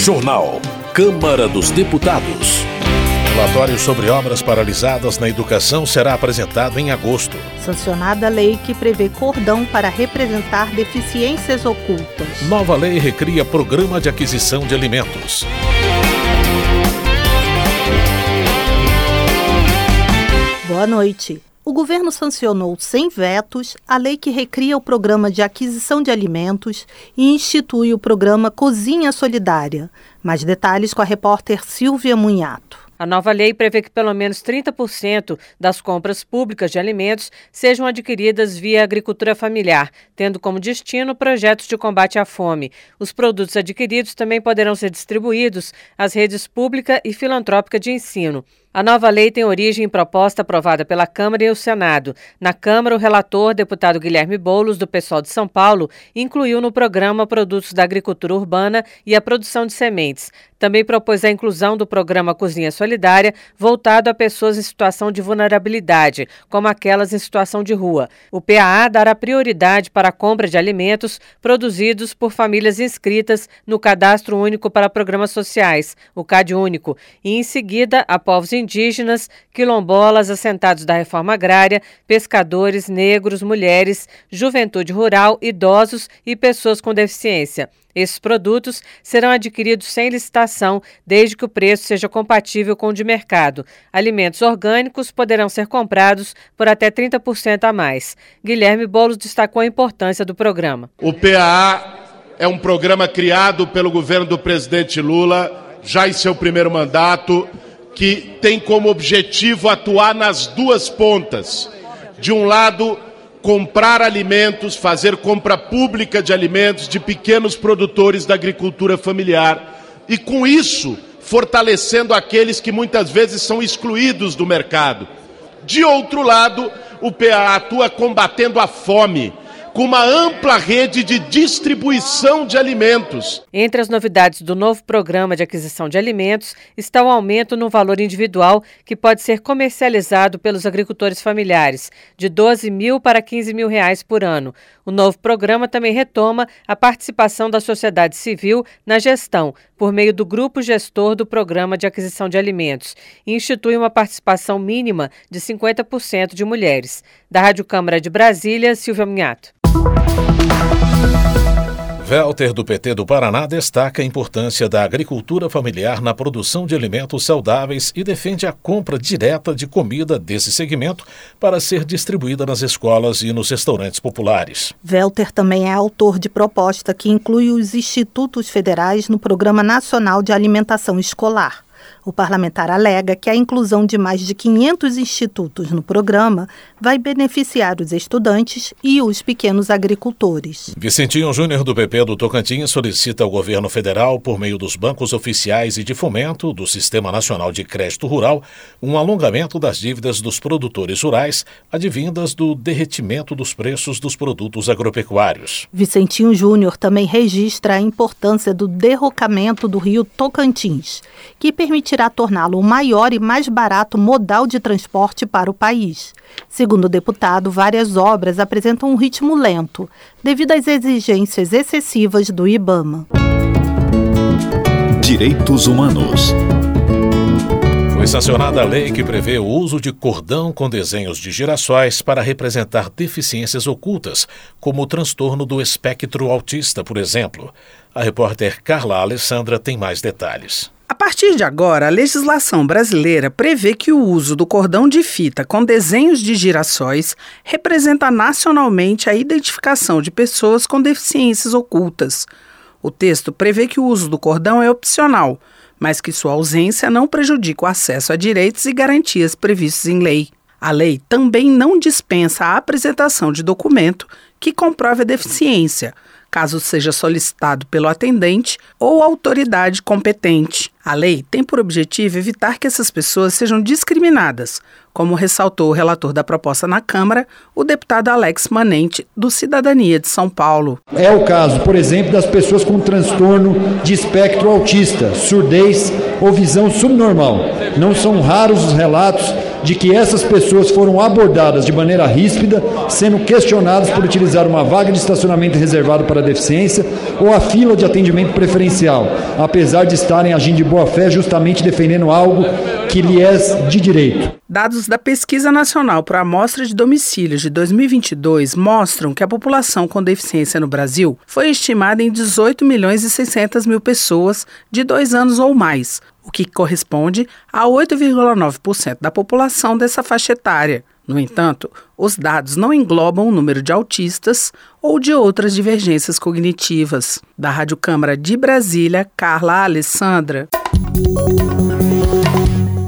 Jornal. Câmara dos Deputados. Relatório sobre obras paralisadas na educação será apresentado em agosto. Sancionada a lei que prevê cordão para representar deficiências ocultas. Nova lei recria programa de aquisição de alimentos. Boa noite. O governo sancionou sem vetos a lei que recria o programa de aquisição de alimentos e institui o programa Cozinha Solidária. Mais detalhes com a repórter Silvia Munhato. A nova lei prevê que pelo menos 30% das compras públicas de alimentos sejam adquiridas via agricultura familiar, tendo como destino projetos de combate à fome. Os produtos adquiridos também poderão ser distribuídos às redes pública e filantrópica de ensino. A nova lei tem origem em proposta aprovada pela Câmara e o Senado. Na Câmara, o relator, deputado Guilherme Boulos, do PSOL de São Paulo, incluiu no programa produtos da agricultura urbana e a produção de sementes. Também propôs a inclusão do programa Cozinha Solidária, voltado a pessoas em situação de vulnerabilidade, como aquelas em situação de rua. O PAA dará prioridade para a compra de alimentos produzidos por famílias inscritas no Cadastro Único para Programas Sociais, o CAD Único, e em seguida a povos indígenas, quilombolas, assentados da reforma agrária, pescadores, negros, mulheres, juventude rural, idosos e pessoas com deficiência. Esses produtos serão adquiridos sem licitação, desde que o preço seja compatível com o de mercado. Alimentos orgânicos poderão ser comprados por até 30% a mais. Guilherme Bolos destacou a importância do programa. O PAA é um programa criado pelo governo do presidente Lula, já em seu primeiro mandato que tem como objetivo atuar nas duas pontas. De um lado, comprar alimentos, fazer compra pública de alimentos de pequenos produtores da agricultura familiar e, com isso, fortalecendo aqueles que muitas vezes são excluídos do mercado. De outro lado, o PA atua combatendo a fome com uma ampla rede de distribuição de alimentos. Entre as novidades do novo programa de aquisição de alimentos está o aumento no valor individual que pode ser comercializado pelos agricultores familiares, de 12 mil para 15 mil reais por ano. O novo programa também retoma a participação da sociedade civil na gestão, por meio do grupo gestor do programa de aquisição de alimentos, e institui uma participação mínima de 50% de mulheres. Da Rádio Câmara de Brasília, Silvia Minhato. Welter, do PT do Paraná, destaca a importância da agricultura familiar na produção de alimentos saudáveis e defende a compra direta de comida desse segmento para ser distribuída nas escolas e nos restaurantes populares. Welter também é autor de proposta que inclui os institutos federais no Programa Nacional de Alimentação Escolar. O parlamentar alega que a inclusão de mais de 500 institutos no programa vai beneficiar os estudantes e os pequenos agricultores. Vicentinho Júnior do PP do Tocantins solicita ao governo federal, por meio dos bancos oficiais e de fomento do Sistema Nacional de Crédito Rural, um alongamento das dívidas dos produtores rurais advindas do derretimento dos preços dos produtos agropecuários. Vicentinho Júnior também registra a importância do derrocamento do rio Tocantins, que permite permitirá torná-lo o maior e mais barato modal de transporte para o país. Segundo o deputado, várias obras apresentam um ritmo lento, devido às exigências excessivas do IBAMA. Direitos Humanos. Foi sancionada a lei que prevê o uso de cordão com desenhos de girassóis para representar deficiências ocultas, como o transtorno do espectro autista, por exemplo. A repórter Carla Alessandra tem mais detalhes. A partir de agora, a legislação brasileira prevê que o uso do cordão de fita com desenhos de girassóis representa nacionalmente a identificação de pessoas com deficiências ocultas. O texto prevê que o uso do cordão é opcional, mas que sua ausência não prejudica o acesso a direitos e garantias previstos em lei. A lei também não dispensa a apresentação de documento que comprove a deficiência caso seja solicitado pelo atendente ou autoridade competente. A lei tem por objetivo evitar que essas pessoas sejam discriminadas, como ressaltou o relator da proposta na Câmara, o deputado Alex Manente, do Cidadania de São Paulo. É o caso, por exemplo, das pessoas com transtorno de espectro autista, surdez ou visão subnormal. Não são raros os relatos de que essas pessoas foram abordadas de maneira ríspida, sendo questionadas por utilizar uma vaga de estacionamento reservado para deficiência ou a fila de atendimento preferencial, apesar de estarem agindo de boa fé justamente defendendo algo que lhe é de direito. Dados da Pesquisa Nacional para Amostra de Domicílios de 2022 mostram que a população com deficiência no Brasil foi estimada em 18 milhões e 600 mil pessoas de dois anos ou mais, o que corresponde a 8,9% da população dessa faixa etária. No entanto, os dados não englobam o número de autistas ou de outras divergências cognitivas. Da Rádio Câmara de Brasília, Carla Alessandra.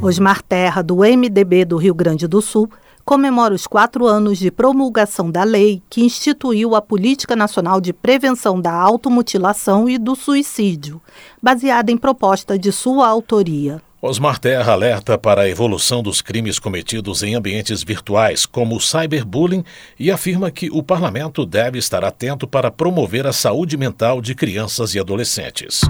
Osmar Terra, do MDB do Rio Grande do Sul, comemora os quatro anos de promulgação da lei que instituiu a Política Nacional de Prevenção da Automutilação e do Suicídio, baseada em proposta de sua autoria. Osmar Terra alerta para a evolução dos crimes cometidos em ambientes virtuais, como o cyberbullying, e afirma que o parlamento deve estar atento para promover a saúde mental de crianças e adolescentes.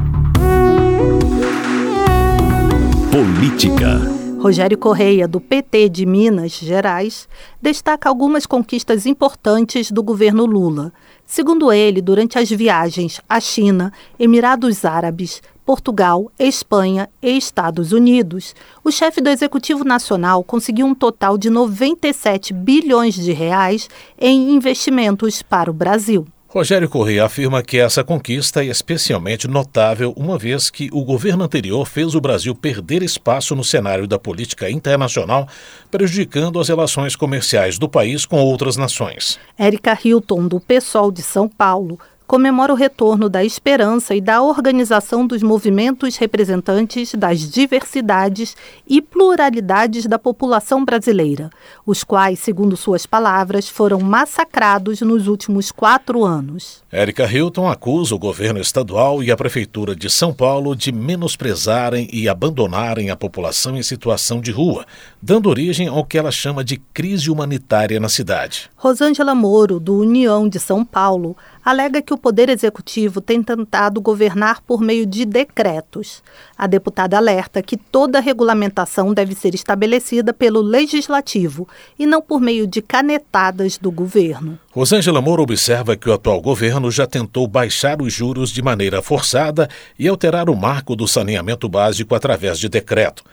Política. Rogério Correia, do PT de Minas Gerais, destaca algumas conquistas importantes do governo Lula. Segundo ele, durante as viagens à China, Emirados Árabes, Portugal, Espanha e Estados Unidos, o chefe do Executivo Nacional conseguiu um total de 97 bilhões de reais em investimentos para o Brasil. Rogério Correia afirma que essa conquista é especialmente notável uma vez que o governo anterior fez o Brasil perder espaço no cenário da política internacional, prejudicando as relações comerciais do país com outras nações. Érica Hilton, do PSOL de São Paulo, comemora o retorno da esperança e da organização dos movimentos representantes das diversidades e pluralidades da população brasileira, os quais, segundo suas palavras, foram massacrados nos últimos quatro anos. Érica Hilton acusa o governo estadual e a Prefeitura de São Paulo de menosprezarem e abandonarem a população em situação de rua, dando origem ao que ela chama de crise humanitária na cidade. Rosângela Moro, do União de São Paulo, alega que o Poder Executivo tem tentado governar por meio de decretos. A deputada alerta que toda regulamentação deve ser estabelecida pelo Legislativo e não por meio de canetadas do governo. Rosângela Moura observa que o atual governo já tentou baixar os juros de maneira forçada e alterar o marco do saneamento básico através de decreto.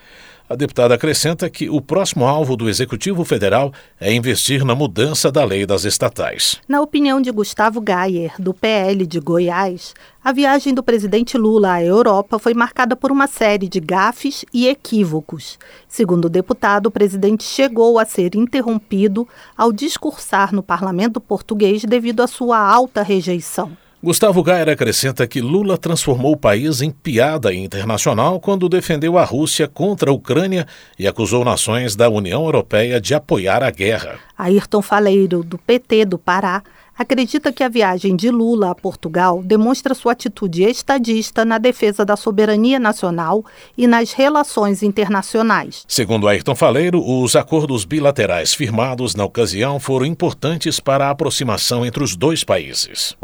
A deputada acrescenta que o próximo alvo do Executivo Federal é investir na mudança da lei das estatais. Na opinião de Gustavo Gayer, do PL de Goiás, a viagem do presidente Lula à Europa foi marcada por uma série de gafes e equívocos. Segundo o deputado, o presidente chegou a ser interrompido ao discursar no parlamento português devido à sua alta rejeição. Gustavo Gayer acrescenta que Lula transformou o país em piada internacional quando defendeu a Rússia contra a Ucrânia e acusou nações da União Europeia de apoiar a guerra. Ayrton Faleiro, do PT do Pará, acredita que a viagem de Lula a Portugal demonstra sua atitude estadista na defesa da soberania nacional e nas relações internacionais. Segundo Ayrton Faleiro, os acordos bilaterais firmados na ocasião foram importantes para a aproximação entre os dois países.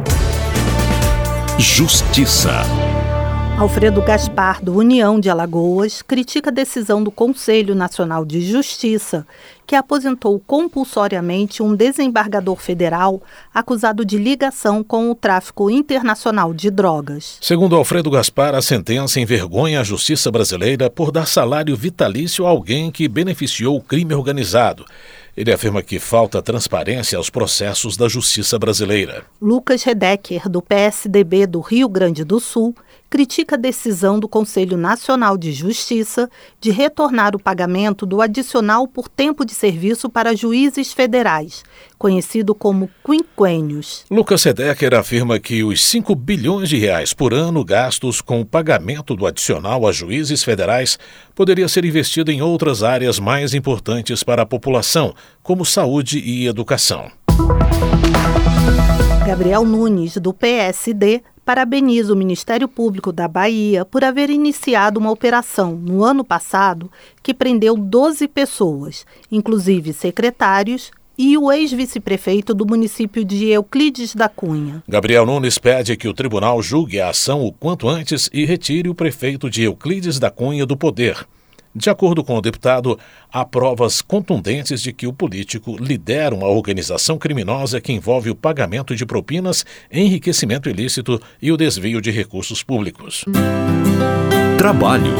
Justiça. Alfredo Gaspar, do União de Alagoas, critica a decisão do Conselho Nacional de Justiça, que aposentou compulsoriamente um desembargador federal acusado de ligação com o tráfico internacional de drogas. Segundo Alfredo Gaspar, a sentença envergonha a justiça brasileira por dar salário vitalício a alguém que beneficiou o crime organizado ele afirma que falta transparência aos processos da justiça brasileira. Lucas Redecker, do PSDB do Rio Grande do Sul, critica a decisão do Conselho Nacional de Justiça de retornar o pagamento do adicional por tempo de serviço para juízes federais, conhecido como quinquênios. Lucas Redecker afirma que os 5 bilhões de reais por ano gastos com o pagamento do adicional a juízes federais poderia ser investido em outras áreas mais importantes para a população, como saúde e educação. Gabriel Nunes, do PSD, parabeniza o Ministério Público da Bahia por haver iniciado uma operação no ano passado que prendeu 12 pessoas, inclusive secretários, e o ex-vice-prefeito do município de Euclides da Cunha. Gabriel Nunes pede que o tribunal julgue a ação o quanto antes e retire o prefeito de Euclides da Cunha do poder. De acordo com o deputado, há provas contundentes de que o político lidera uma organização criminosa que envolve o pagamento de propinas, enriquecimento ilícito e o desvio de recursos públicos. Trabalho.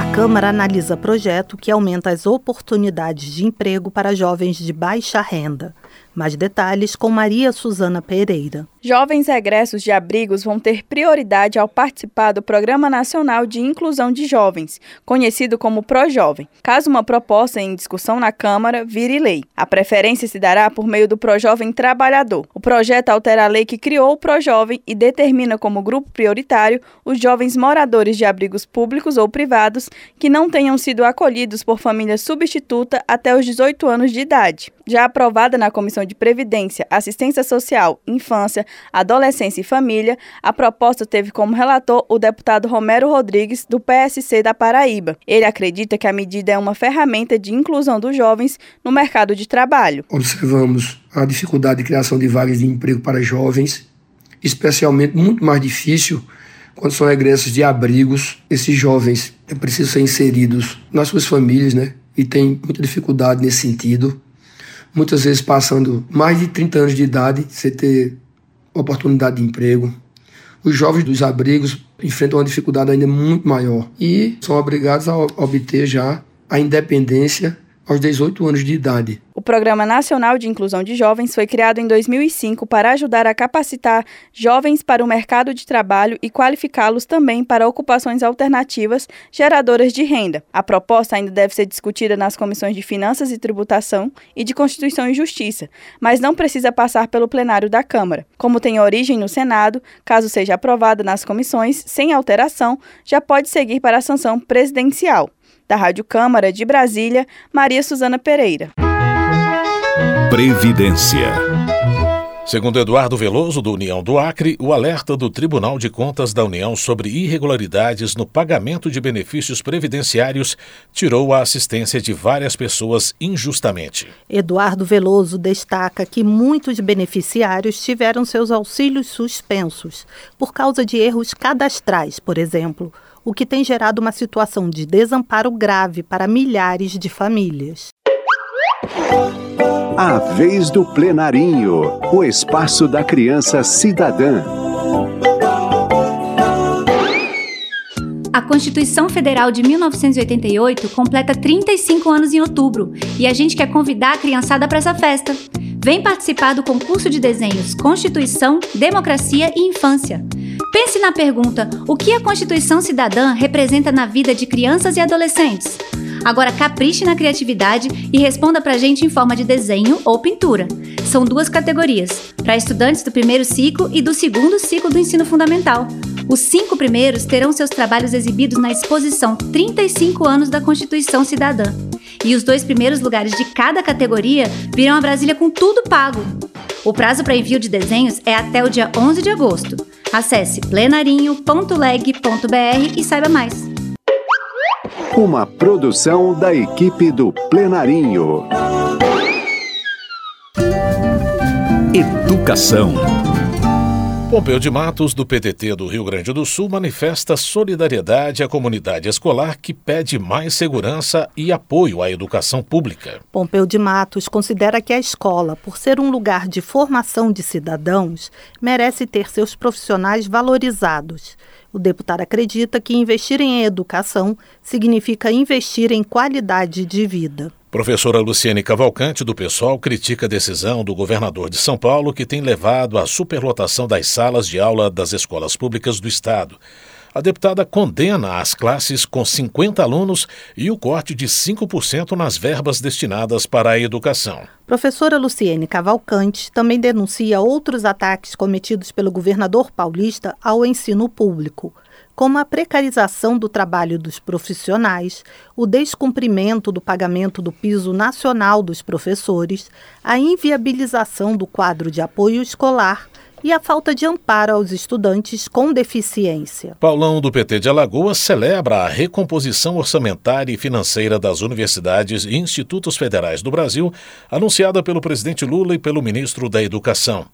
A Câmara analisa projeto que aumenta as oportunidades de emprego para jovens de baixa renda. Mais detalhes com Maria Suzana Pereira. Jovens egressos de abrigos vão ter prioridade ao participar do Programa Nacional de Inclusão de Jovens, conhecido como ProJovem, caso uma proposta em discussão na Câmara vire lei. A preferência se dará por meio do ProJovem Trabalhador. O projeto altera a lei que criou o ProJovem e determina como grupo prioritário os jovens moradores de abrigos públicos ou privados que não tenham sido acolhidos por família substituta até os 18 anos de idade. Já aprovada na Comissão de Previdência, Assistência Social, Infância, Adolescência e Família, a proposta teve como relator o deputado Romero Rodrigues, do PSC da Paraíba. Ele acredita que a medida é uma ferramenta de inclusão dos jovens no mercado de trabalho. Observamos a dificuldade de criação de vagas de emprego para jovens, especialmente muito mais difícil quando são egressos de abrigos. Esses jovens precisam ser inseridos nas suas famílias, né? E tem muita dificuldade nesse sentido muitas vezes passando mais de 30 anos de idade, sem ter oportunidade de emprego. Os jovens dos abrigos enfrentam uma dificuldade ainda muito maior e são obrigados a obter já a independência aos 18 anos de idade. O Programa Nacional de Inclusão de Jovens foi criado em 2005 para ajudar a capacitar jovens para o mercado de trabalho e qualificá-los também para ocupações alternativas geradoras de renda. A proposta ainda deve ser discutida nas comissões de Finanças e Tributação e de Constituição e Justiça, mas não precisa passar pelo plenário da Câmara. Como tem origem no Senado, caso seja aprovada nas comissões, sem alteração, já pode seguir para a sanção presidencial. Da Rádio Câmara de Brasília, Maria Suzana Pereira. Previdência. Segundo Eduardo Veloso, do União do Acre, o alerta do Tribunal de Contas da União sobre irregularidades no pagamento de benefícios previdenciários tirou a assistência de várias pessoas injustamente. Eduardo Veloso destaca que muitos beneficiários tiveram seus auxílios suspensos por causa de erros cadastrais, por exemplo o que tem gerado uma situação de desamparo grave para milhares de famílias. A vez do plenarinho, o espaço da criança cidadã. A Constituição Federal de 1988 completa 35 anos em outubro e a gente quer convidar a criançada para essa festa. Vem participar do concurso de desenhos Constituição, Democracia e Infância. Pense na pergunta: o que a Constituição Cidadã representa na vida de crianças e adolescentes? Agora capriche na criatividade e responda pra gente em forma de desenho ou pintura. São duas categorias, para estudantes do primeiro ciclo e do segundo ciclo do ensino fundamental. Os cinco primeiros terão seus trabalhos exibidos na exposição 35 anos da Constituição Cidadã. E os dois primeiros lugares de cada categoria virão a Brasília com tudo pago. O prazo para envio de desenhos é até o dia 11 de agosto. Acesse plenarinho.leg.br e saiba mais. Uma produção da equipe do Plenarinho. Educação. Pompeu de Matos, do PDT do Rio Grande do Sul, manifesta solidariedade à comunidade escolar que pede mais segurança e apoio à educação pública. Pompeu de Matos considera que a escola, por ser um lugar de formação de cidadãos, merece ter seus profissionais valorizados. O deputado acredita que investir em educação significa investir em qualidade de vida. Professora Luciene Cavalcante, do PSOL, critica a decisão do governador de São Paulo que tem levado à superlotação das salas de aula das escolas públicas do Estado. A deputada condena as classes com 50 alunos e o corte de 5% nas verbas destinadas para a educação. Professora Luciene Cavalcante também denuncia outros ataques cometidos pelo governador paulista ao ensino público como a precarização do trabalho dos profissionais, o descumprimento do pagamento do piso nacional dos professores, a inviabilização do quadro de apoio escolar e a falta de amparo aos estudantes com deficiência. Paulão do PT de Alagoas celebra a recomposição orçamentária e financeira das universidades e institutos federais do Brasil, anunciada pelo presidente Lula e pelo ministro da Educação.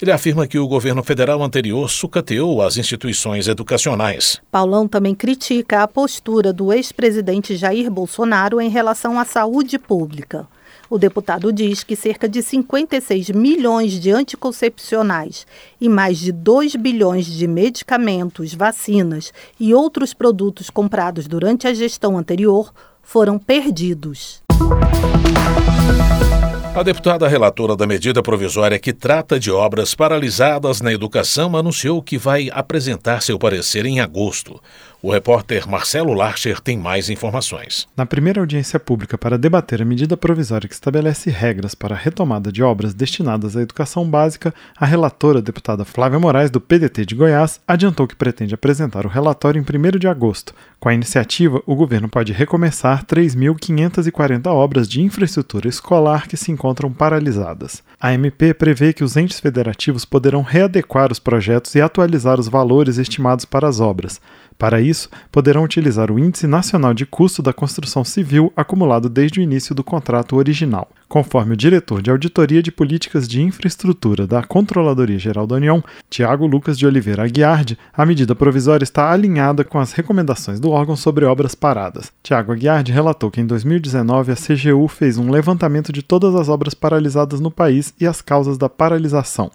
Ele afirma que o governo federal anterior sucateou as instituições educacionais. Paulão também critica a postura do ex-presidente Jair Bolsonaro em relação à saúde pública. O deputado diz que cerca de 56 milhões de anticoncepcionais e mais de 2 bilhões de medicamentos, vacinas e outros produtos comprados durante a gestão anterior foram perdidos. A deputada relatora da medida provisória que trata de obras paralisadas na educação anunciou que vai apresentar seu parecer em agosto. O repórter Marcelo Larcher tem mais informações. Na primeira audiência pública para debater a medida provisória que estabelece regras para a retomada de obras destinadas à educação básica, a relatora, a deputada Flávia Moraes, do PDT de Goiás, adiantou que pretende apresentar o relatório em 1 de agosto. Com a iniciativa, o governo pode recomeçar 3.540 obras de infraestrutura escolar que se encontram paralisadas. A MP prevê que os entes federativos poderão readequar os projetos e atualizar os valores estimados para as obras. Para isso, poderão utilizar o Índice Nacional de Custo da Construção Civil acumulado desde o início do contrato original. Conforme o diretor de Auditoria de Políticas de Infraestrutura da Controladoria Geral da União, Tiago Lucas de Oliveira Aguiardi, a medida provisória está alinhada com as recomendações do órgão sobre obras paradas. Tiago Aguiardi relatou que em 2019 a CGU fez um levantamento de todas as obras paralisadas no país e as causas da paralisação.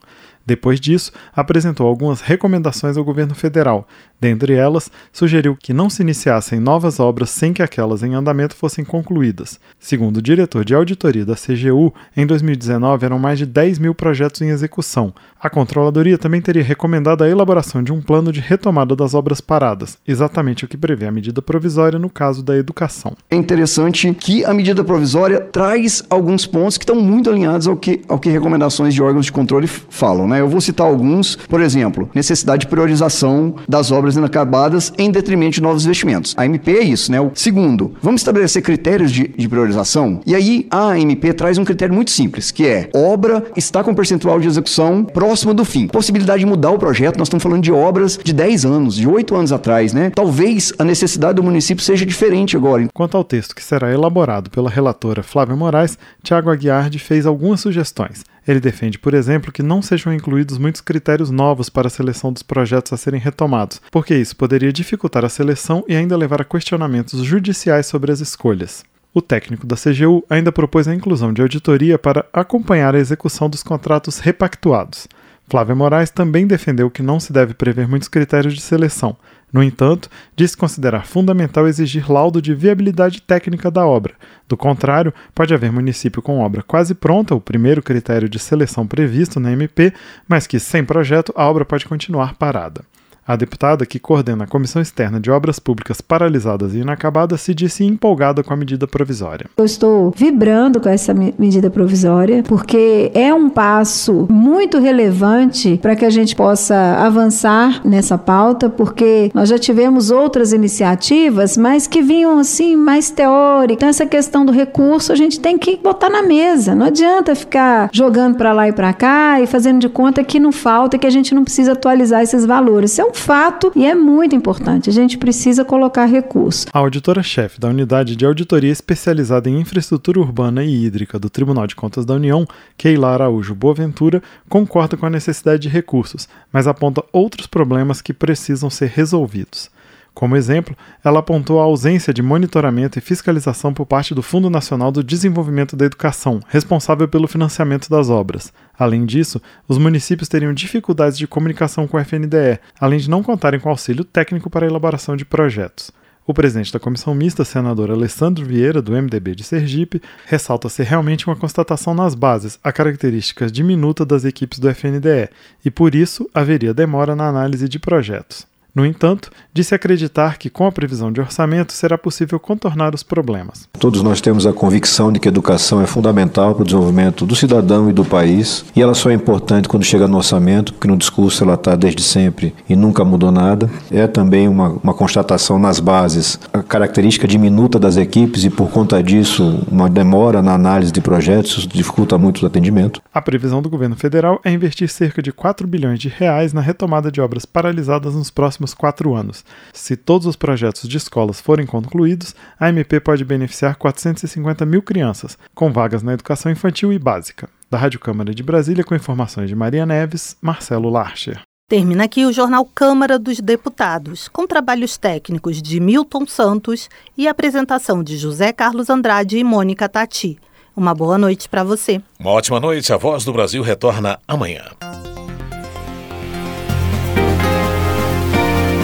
Depois disso, apresentou algumas recomendações ao governo federal. Dentre elas, sugeriu que não se iniciassem novas obras sem que aquelas em andamento fossem concluídas. Segundo o diretor de auditoria da CGU, em 2019 eram mais de 10 mil projetos em execução. A controladoria também teria recomendado a elaboração de um plano de retomada das obras paradas, exatamente o que prevê a medida provisória no caso da educação. É interessante que a medida provisória traz alguns pontos que estão muito alinhados ao que, ao que recomendações de órgãos de controle falam. Né? Né? Eu vou citar alguns, por exemplo, necessidade de priorização das obras inacabadas em detrimento de novos investimentos. A MP é isso, né? O segundo, vamos estabelecer critérios de, de priorização. E aí a MP traz um critério muito simples, que é obra está com percentual de execução próximo do fim. Possibilidade de mudar o projeto, nós estamos falando de obras de 10 anos, de 8 anos atrás, né? Talvez a necessidade do município seja diferente agora. Quanto ao texto que será elaborado pela relatora Flávia Moraes, Tiago Aguiardi fez algumas sugestões. Ele defende, por exemplo, que não sejam incluídos muitos critérios novos para a seleção dos projetos a serem retomados, porque isso poderia dificultar a seleção e ainda levar a questionamentos judiciais sobre as escolhas. O técnico da CGU ainda propôs a inclusão de auditoria para acompanhar a execução dos contratos repactuados. Flávia Moraes também defendeu que não se deve prever muitos critérios de seleção, no entanto, disse considerar fundamental exigir laudo de viabilidade técnica da obra. Do contrário, pode haver município com obra quase pronta, o primeiro critério de seleção previsto na MP, mas que, sem projeto, a obra pode continuar parada. A deputada, que coordena a Comissão Externa de Obras Públicas Paralisadas e Inacabadas, se disse empolgada com a medida provisória. Eu estou vibrando com essa medida provisória, porque é um passo muito relevante para que a gente possa avançar nessa pauta, porque nós já tivemos outras iniciativas, mas que vinham assim mais teóricas. Então, essa questão do recurso a gente tem que botar na mesa. Não adianta ficar jogando para lá e para cá e fazendo de conta que não falta, que a gente não precisa atualizar esses valores. Isso é um fato e é muito importante. A gente precisa colocar recursos. A auditora-chefe da Unidade de Auditoria Especializada em Infraestrutura Urbana e Hídrica do Tribunal de Contas da União, Keila Araújo Boaventura, concorda com a necessidade de recursos, mas aponta outros problemas que precisam ser resolvidos. Como exemplo, ela apontou a ausência de monitoramento e fiscalização por parte do Fundo Nacional do Desenvolvimento da Educação, responsável pelo financiamento das obras. Além disso, os municípios teriam dificuldades de comunicação com o FNDE, além de não contarem com auxílio técnico para a elaboração de projetos. O presidente da comissão mista, senador Alessandro Vieira, do MDB de Sergipe, ressalta ser realmente uma constatação nas bases a características diminuta das equipes do FNDE e, por isso, haveria demora na análise de projetos. No entanto, disse acreditar que com a previsão de orçamento será possível contornar os problemas. Todos nós temos a convicção de que a educação é fundamental para o desenvolvimento do cidadão e do país, e ela só é importante quando chega no orçamento, porque no discurso ela está desde sempre e nunca mudou nada. É também uma, uma constatação nas bases, a característica diminuta das equipes e por conta disso uma demora na análise de projetos, isso dificulta muito o atendimento. A previsão do governo federal é investir cerca de 4 bilhões de reais na retomada de obras paralisadas nos próximos quatro anos. Se todos os projetos de escolas forem concluídos, a MP pode beneficiar 450 mil crianças, com vagas na educação infantil e básica. Da Rádio Câmara de Brasília, com informações de Maria Neves, Marcelo Larcher. Termina aqui o jornal Câmara dos Deputados, com trabalhos técnicos de Milton Santos e apresentação de José Carlos Andrade e Mônica Tati. Uma boa noite para você. Uma ótima noite. A Voz do Brasil retorna amanhã.